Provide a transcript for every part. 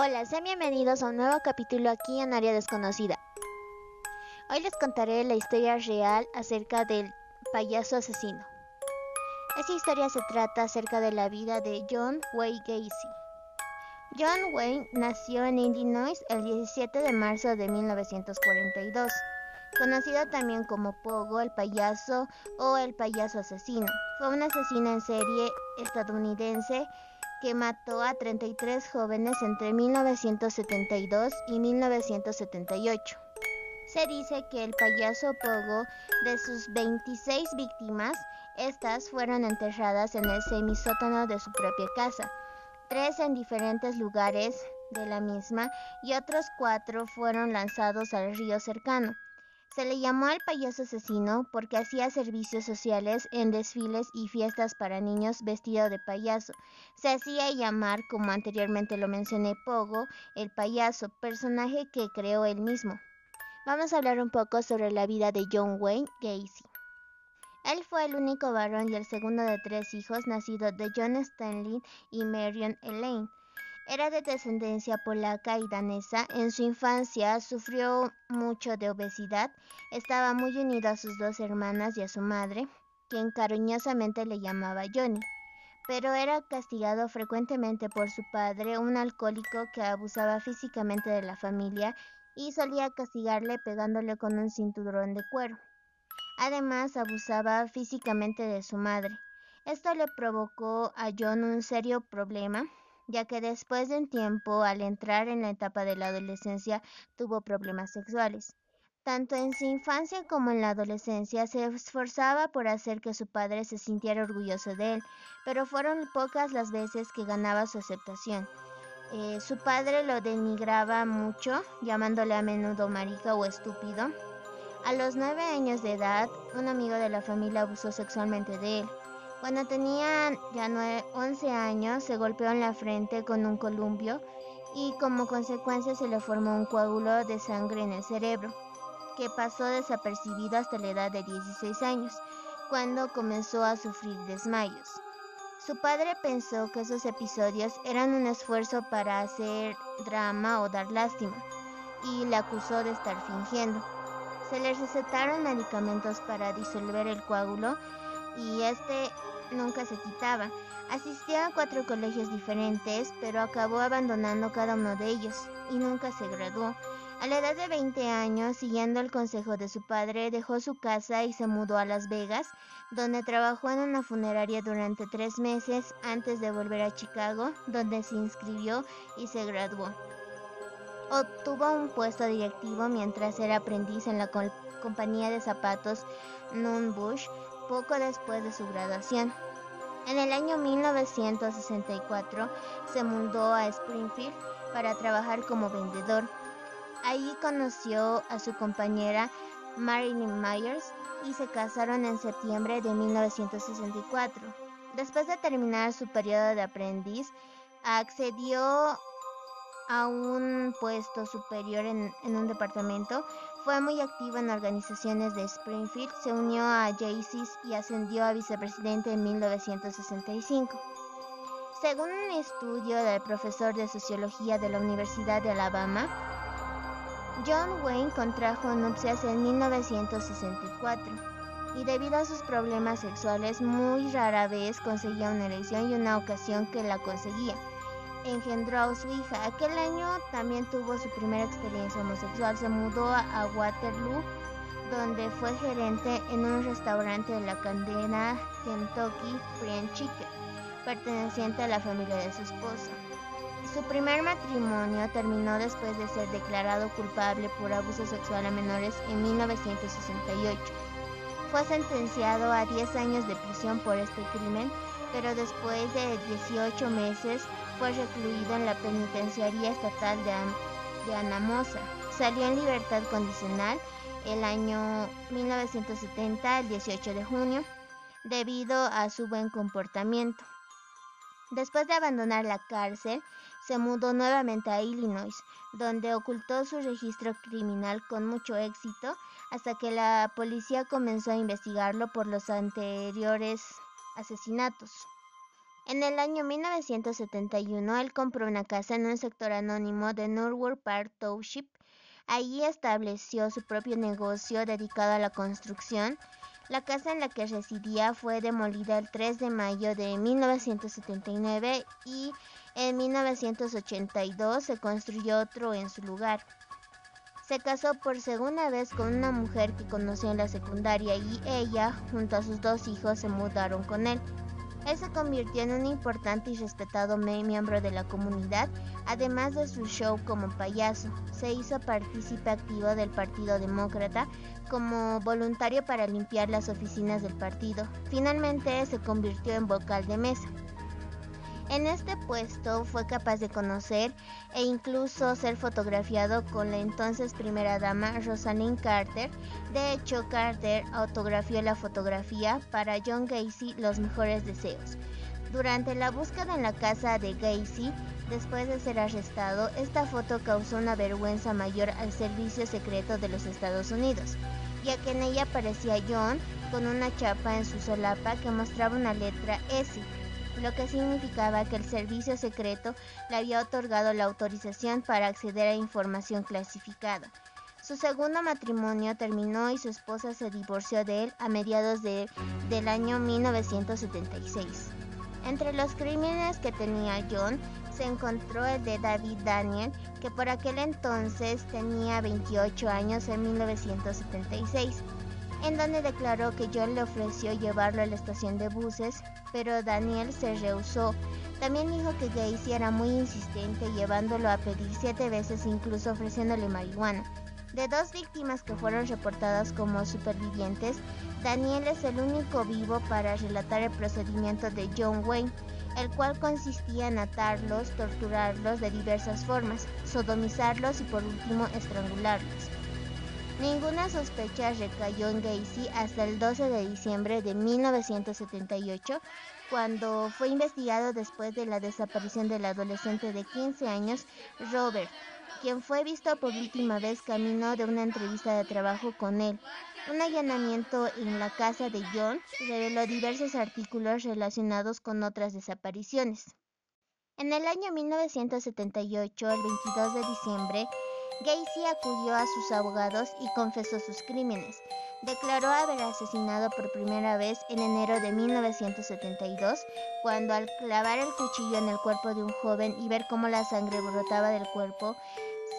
Hola, sean bienvenidos a un nuevo capítulo aquí en Área Desconocida. Hoy les contaré la historia real acerca del payaso asesino. Esta historia se trata acerca de la vida de John Wayne Gacy. John Wayne nació en Illinois el 17 de marzo de 1942, conocido también como Pogo, el payaso o el payaso asesino. Fue un asesino en serie estadounidense que mató a 33 jóvenes entre 1972 y 1978. Se dice que el payaso Pogo, de sus 26 víctimas, estas fueron enterradas en el semisótano de su propia casa, tres en diferentes lugares de la misma y otros cuatro fueron lanzados al río cercano. Se le llamó al payaso asesino porque hacía servicios sociales en desfiles y fiestas para niños vestido de payaso. Se hacía llamar, como anteriormente lo mencioné, Pogo, el payaso, personaje que creó él mismo. Vamos a hablar un poco sobre la vida de John Wayne Gacy. Él fue el único varón y el segundo de tres hijos nacidos de John Stanley y Marion Elaine. Era de descendencia polaca y danesa. En su infancia sufrió mucho de obesidad. Estaba muy unido a sus dos hermanas y a su madre, quien cariñosamente le llamaba Johnny. Pero era castigado frecuentemente por su padre, un alcohólico que abusaba físicamente de la familia y solía castigarle pegándole con un cinturón de cuero. Además, abusaba físicamente de su madre. Esto le provocó a John un serio problema ya que después de un tiempo, al entrar en la etapa de la adolescencia, tuvo problemas sexuales. Tanto en su infancia como en la adolescencia se esforzaba por hacer que su padre se sintiera orgulloso de él, pero fueron pocas las veces que ganaba su aceptación. Eh, su padre lo denigraba mucho, llamándole a menudo marica o estúpido. A los nueve años de edad, un amigo de la familia abusó sexualmente de él. Cuando tenía ya 11 años, se golpeó en la frente con un columpio y como consecuencia se le formó un coágulo de sangre en el cerebro, que pasó desapercibido hasta la edad de 16 años, cuando comenzó a sufrir desmayos. Su padre pensó que esos episodios eran un esfuerzo para hacer drama o dar lástima, y le acusó de estar fingiendo. Se le recetaron medicamentos para disolver el coágulo y este nunca se quitaba. Asistió a cuatro colegios diferentes, pero acabó abandonando cada uno de ellos y nunca se graduó. A la edad de 20 años, siguiendo el consejo de su padre, dejó su casa y se mudó a Las Vegas, donde trabajó en una funeraria durante tres meses antes de volver a Chicago, donde se inscribió y se graduó. Obtuvo un puesto directivo mientras era aprendiz en la compañía de zapatos Nunbush poco después de su graduación. En el año 1964 se mudó a Springfield para trabajar como vendedor. Allí conoció a su compañera Marilyn Myers y se casaron en septiembre de 1964. Después de terminar su periodo de aprendiz, accedió a un puesto superior en, un departamento, fue muy activo en organizaciones de Springfield, se unió a Jaycees y ascendió a vicepresidente en 1965. Según un estudio del profesor de sociología de la Universidad de Alabama, John Wayne contrajo nupcias en 1964 y debido a sus problemas sexuales muy rara vez conseguía una elección y una ocasión que la conseguía engendró a su hija. Aquel año también tuvo su primera experiencia homosexual. Se mudó a Waterloo, donde fue gerente en un restaurante de la cadena Kentucky Fried Chicken, perteneciente a la familia de su esposa. Su primer matrimonio terminó después de ser declarado culpable por abuso sexual a menores en 1968. Fue sentenciado a 10 años de prisión por este crimen, pero después de 18 meses fue recluido en la penitenciaría estatal de, Anamosa. Salió en libertad condicional el año 1970, el 18 de junio, debido a su buen comportamiento. Después de abandonar la cárcel, se mudó nuevamente a Illinois, donde ocultó su registro criminal con mucho éxito hasta que la policía comenzó a investigarlo por los anteriores asesinatos. En el año 1971, él compró una casa en un sector anónimo de Norwood Park Township. Allí estableció su propio negocio dedicado a la construcción. La casa en la que residía fue demolida el 3 de mayo de 1979 y en 1982 se construyó otro en su lugar. Se casó por segunda vez con una mujer que conoció en la secundaria y ella, junto a sus dos hijos, se mudaron con él. Él se convirtió en un importante y respetado miembro de la comunidad, además de su show como payaso. Se hizo partícipe activo del Partido Demócrata como voluntario para limpiar las oficinas del partido. Finalmente se convirtió en vocal de mesa. En este puesto fue capaz de conocer e incluso ser fotografiado con la entonces primera dama Rosalind Carter. De hecho, Carter autografió la fotografía para John Gacy Los mejores deseos. Durante la búsqueda en la casa de Gacy, después de ser arrestado, esta foto causó una vergüenza mayor al servicio secreto de los Estados Unidos, ya que en ella aparecía John con una chapa en su solapa que mostraba una letra S lo que significaba que el servicio secreto le había otorgado la autorización para acceder a información clasificada. Su segundo matrimonio terminó y su esposa se divorció de él a mediados de, del año 1976. Entre los crímenes que tenía John se encontró el de David Daniel, que por aquel entonces tenía 28 años en 1976 en donde declaró que John le ofreció llevarlo a la estación de buses, pero Daniel se rehusó. También dijo que Gacy era muy insistente, llevándolo a pedir siete veces, incluso ofreciéndole marihuana. De dos víctimas que fueron reportadas como supervivientes, Daniel es el único vivo para relatar el procedimiento de John Wayne, el cual consistía en atarlos, torturarlos de diversas formas, sodomizarlos y por último estrangularlos. Ninguna sospecha recayó en Gacy hasta el 12 de diciembre de 1978, cuando fue investigado después de la desaparición del adolescente de 15 años, Robert, quien fue visto por última vez camino de una entrevista de trabajo con él. Un allanamiento en la casa de John reveló diversos artículos relacionados con otras desapariciones. En el año 1978, el 22 de diciembre, Gacy acudió a sus abogados y confesó sus crímenes. Declaró haber asesinado por primera vez en enero de 1972, cuando al clavar el cuchillo en el cuerpo de un joven y ver cómo la sangre brotaba del cuerpo,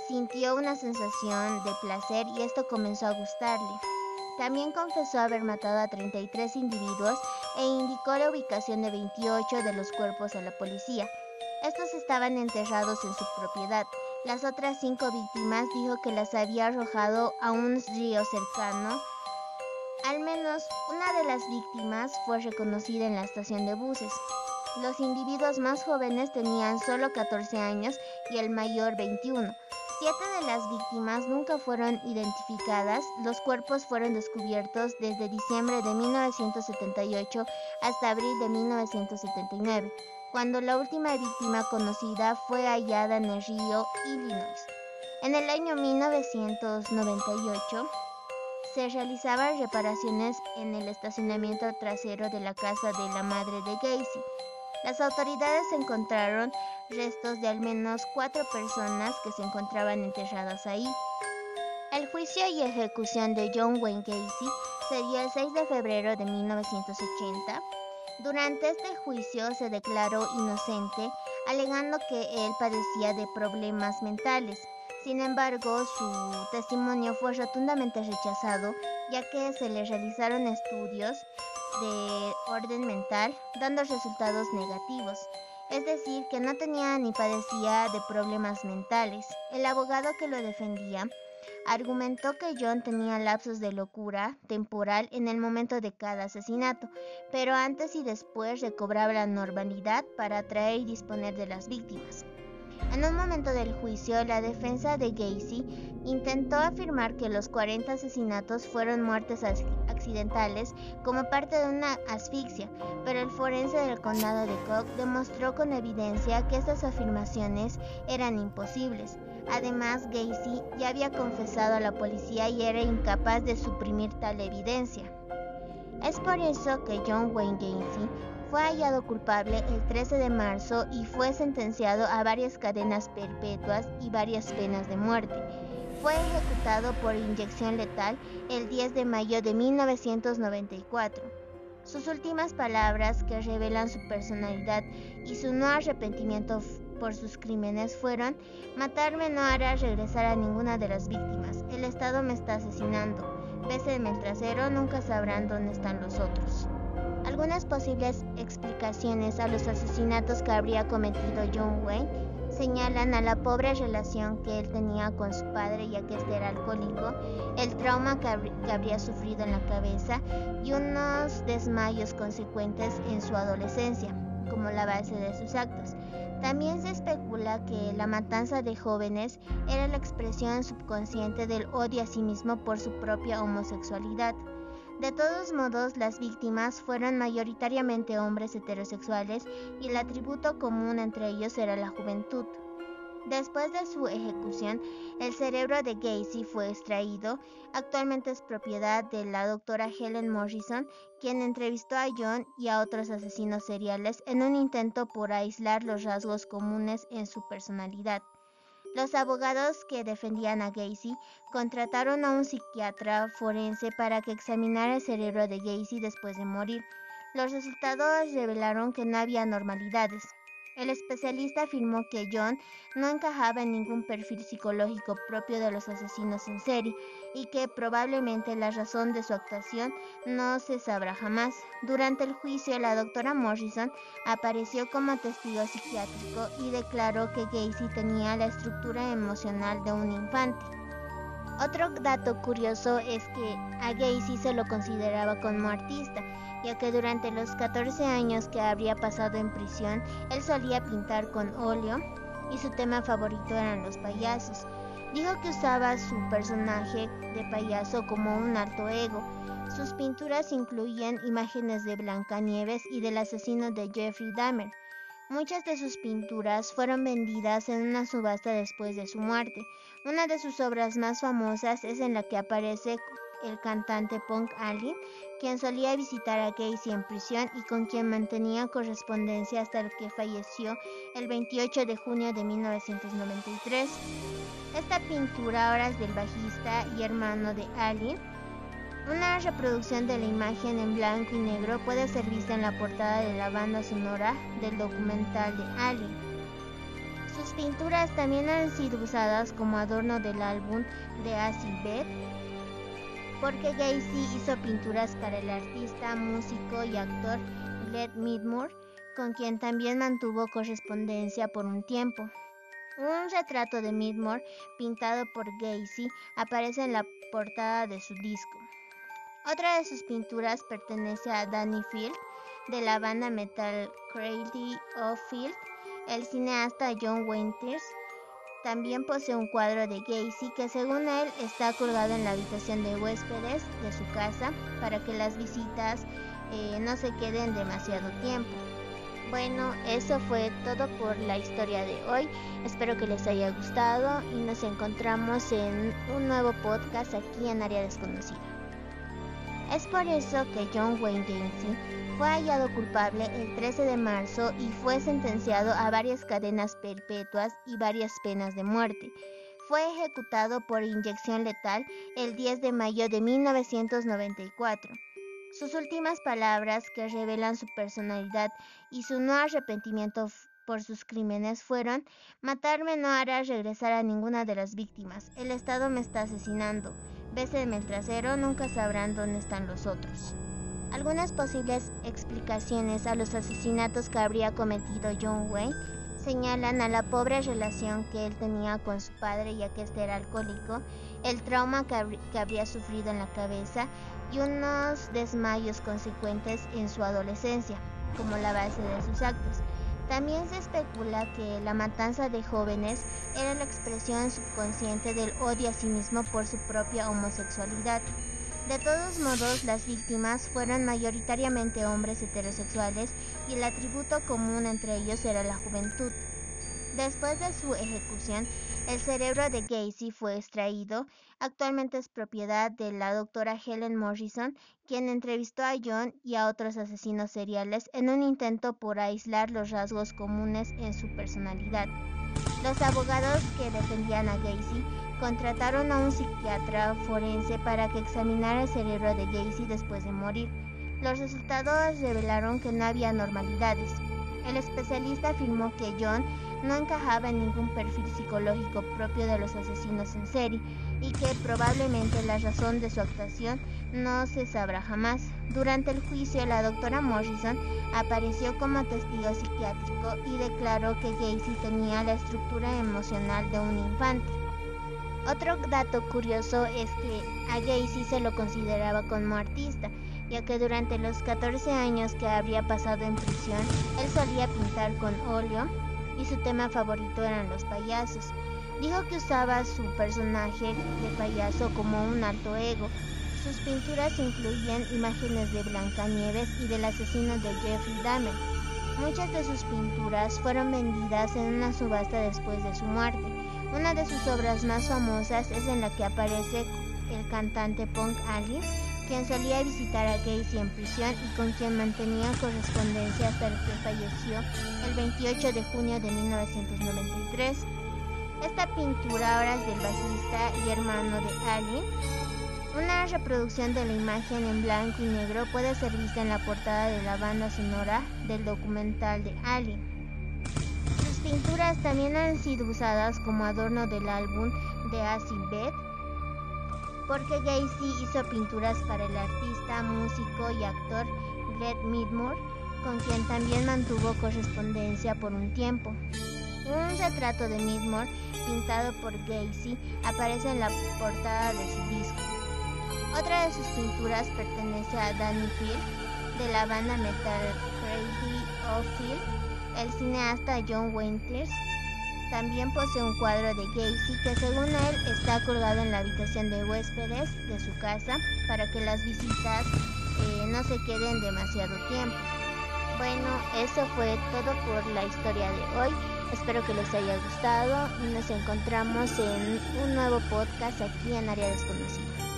sintió una sensación de placer y esto comenzó a gustarle. También confesó haber matado a 33 individuos e indicó la ubicación de 28 de los cuerpos a la policía. Estos estaban enterrados en su propiedad. Las otras cinco víctimas dijo que las había arrojado a un río cercano. Al menos una de las víctimas fue reconocida en la estación de buses. Los individuos más jóvenes tenían solo 14 años y el mayor 21. Siete de las víctimas nunca fueron identificadas. Los cuerpos fueron descubiertos desde diciembre de 1978 hasta abril de 1979 cuando la última víctima conocida fue hallada en el río Illinois. En el año 1998 se realizaban reparaciones en el estacionamiento trasero de la casa de la madre de Gacy. Las autoridades encontraron restos de al menos cuatro personas que se encontraban enterradas ahí. El juicio y ejecución de John Wayne Gacy se dio el 6 de febrero de 1980 durante este juicio se declaró inocente, alegando que él padecía de problemas mentales. Sin embargo, su testimonio fue rotundamente rechazado, ya que se le realizaron estudios de orden mental, dando resultados negativos. Es decir, que no tenía ni padecía de problemas mentales. El abogado que lo defendía Argumentó que John tenía lapsos de locura temporal en el momento de cada asesinato, pero antes y después recobraba la normalidad para atraer y disponer de las víctimas. En un momento del juicio, la defensa de Gacy intentó afirmar que los 40 asesinatos fueron muertes como parte de una asfixia, pero el forense del condado de Cook demostró con evidencia que estas afirmaciones eran imposibles. Además, Gacy ya había confesado a la policía y era incapaz de suprimir tal evidencia. Es por eso que John Wayne Gacy fue hallado culpable el 13 de marzo y fue sentenciado a varias cadenas perpetuas y varias penas de muerte. Fue ejecutado por inyección letal el 10 de mayo de 1994. Sus últimas palabras, que revelan su personalidad y su no arrepentimiento por sus crímenes, fueron, matarme no hará regresar a ninguna de las víctimas. El Estado me está asesinando. Bésenme el trasero, nunca sabrán dónde están los otros. Algunas posibles explicaciones a los asesinatos que habría cometido John Wayne señalan a la pobre relación que él tenía con su padre ya que este era alcohólico, el trauma que, habría sufrido en la cabeza y unos desmayos consecuentes en su adolescencia, como la base de sus actos. También se especula que la matanza de jóvenes era la expresión subconsciente del odio a sí mismo por su propia homosexualidad. De todos modos, las víctimas fueron mayoritariamente hombres heterosexuales y el atributo común entre ellos era la juventud. Después de su ejecución, el cerebro de Gacy fue extraído. Actualmente es propiedad de la doctora Helen Morrison, quien entrevistó a John y a otros asesinos seriales en un intento por aislar los rasgos comunes en su personalidad. Los abogados que defendían a Gacy contrataron a un psiquiatra forense para que examinara el cerebro de Gacy después de morir. Los resultados revelaron que no había anormalidades. El especialista afirmó que John no encajaba en ningún perfil psicológico propio de los asesinos en serie y que probablemente la razón de su actuación no se sabrá jamás. Durante el juicio, la doctora Morrison apareció como testigo psiquiátrico y declaró que Gacy tenía la estructura emocional de un infante. Otro dato curioso es que a Gacy se lo consideraba como artista ya que durante los 14 años que habría pasado en prisión, él solía pintar con óleo y su tema favorito eran los payasos. Dijo que usaba su personaje de payaso como un alto ego. Sus pinturas incluían imágenes de Blancanieves y del asesino de Jeffrey Dahmer. Muchas de sus pinturas fueron vendidas en una subasta después de su muerte. Una de sus obras más famosas es en la que aparece el cantante punk Ali, quien solía visitar a Casey en prisión y con quien mantenía correspondencia hasta que falleció el 28 de junio de 1993. Esta pintura ahora es del bajista y hermano de Ali. Una reproducción de la imagen en blanco y negro puede ser vista en la portada de la banda sonora del documental de Ali. Pinturas también han sido usadas como adorno del álbum de Acid Bed porque Gacy hizo pinturas para el artista, músico y actor Glenn Midmore, con quien también mantuvo correspondencia por un tiempo. Un retrato de Midmore pintado por Gacy aparece en la portada de su disco. Otra de sus pinturas pertenece a Danny Field, de la banda metal Crazy of Field, el cineasta John Winters también posee un cuadro de Gacy que según él está colgado en la habitación de huéspedes de su casa para que las visitas eh, no se queden demasiado tiempo. Bueno, eso fue todo por la historia de hoy. Espero que les haya gustado y nos encontramos en un nuevo podcast aquí en Área Desconocida. Es por eso que John Wayne Gacy fue hallado culpable el 13 de marzo y fue sentenciado a varias cadenas perpetuas y varias penas de muerte. Fue ejecutado por inyección letal el 10 de mayo de 1994. Sus últimas palabras, que revelan su personalidad y su no arrepentimiento por sus crímenes, fueron, matarme no hará regresar a ninguna de las víctimas. El Estado me está asesinando. Bésenme el trasero, nunca sabrán dónde están los otros. Algunas posibles explicaciones a los asesinatos que habría cometido John Wayne señalan a la pobre relación que él tenía con su padre ya que este era alcohólico, el trauma que, que habría sufrido en la cabeza y unos desmayos consecuentes en su adolescencia, como la base de sus actos. También se especula que la matanza de jóvenes era la expresión subconsciente del odio a sí mismo por su propia homosexualidad. De todos modos, las víctimas fueron mayoritariamente hombres heterosexuales y el atributo común entre ellos era la juventud. Después de su ejecución, el cerebro de Gacy fue extraído. Actualmente es propiedad de la doctora Helen Morrison, quien entrevistó a John y a otros asesinos seriales en un intento por aislar los rasgos comunes en su personalidad. Los abogados que defendían a Gacy contrataron a un psiquiatra forense para que examinara el cerebro de Gacy después de morir. Los resultados revelaron que no había anormalidades. El especialista afirmó que John no encajaba en ningún perfil psicológico propio de los asesinos en serie y que probablemente la razón de su actuación no se sabrá jamás. Durante el juicio, la doctora Morrison apareció como testigo psiquiátrico y declaró que Gacy tenía la estructura emocional de un infante. Otro dato curioso es que a Gacy se lo consideraba como artista, ya que durante los 14 años que habría pasado en prisión, él solía pintar con óleo y su tema favorito eran los payasos. Dijo que usaba su personaje de payaso como un alto ego. Sus pinturas incluían imágenes de Blancanieves y del asesino de Jeffrey Dahmer. Muchas de sus pinturas fueron vendidas en una subasta después de su muerte. Una de sus obras más famosas es en la que aparece el cantante punk Ali, quien solía visitar a Gacy en prisión y con quien mantenía correspondencia hasta que falleció el 28 de junio de 1993. Esta pintura ahora es del bajista y hermano de Ali. Una reproducción de la imagen en blanco y negro puede ser vista en la portada de la banda sonora del documental de Ali. Sus pinturas también han sido usadas como adorno del álbum de Acid Bed, porque Gacy hizo pinturas para el artista, músico y actor Greg Midmore, con quien también mantuvo correspondencia por un tiempo. Un retrato de Midmore pintado por Gacy aparece en la portada de su disco. Otra de sus pinturas pertenece a Danny Field, de la banda metal Crazy of Field, el cineasta John Winters también posee un cuadro de Gacy que según él está colgado en la habitación de huéspedes de su casa para que las visitas eh, no se queden demasiado tiempo. Bueno, eso fue todo por la historia de hoy. Espero que les haya gustado y nos encontramos en un nuevo podcast aquí en Área Desconocida.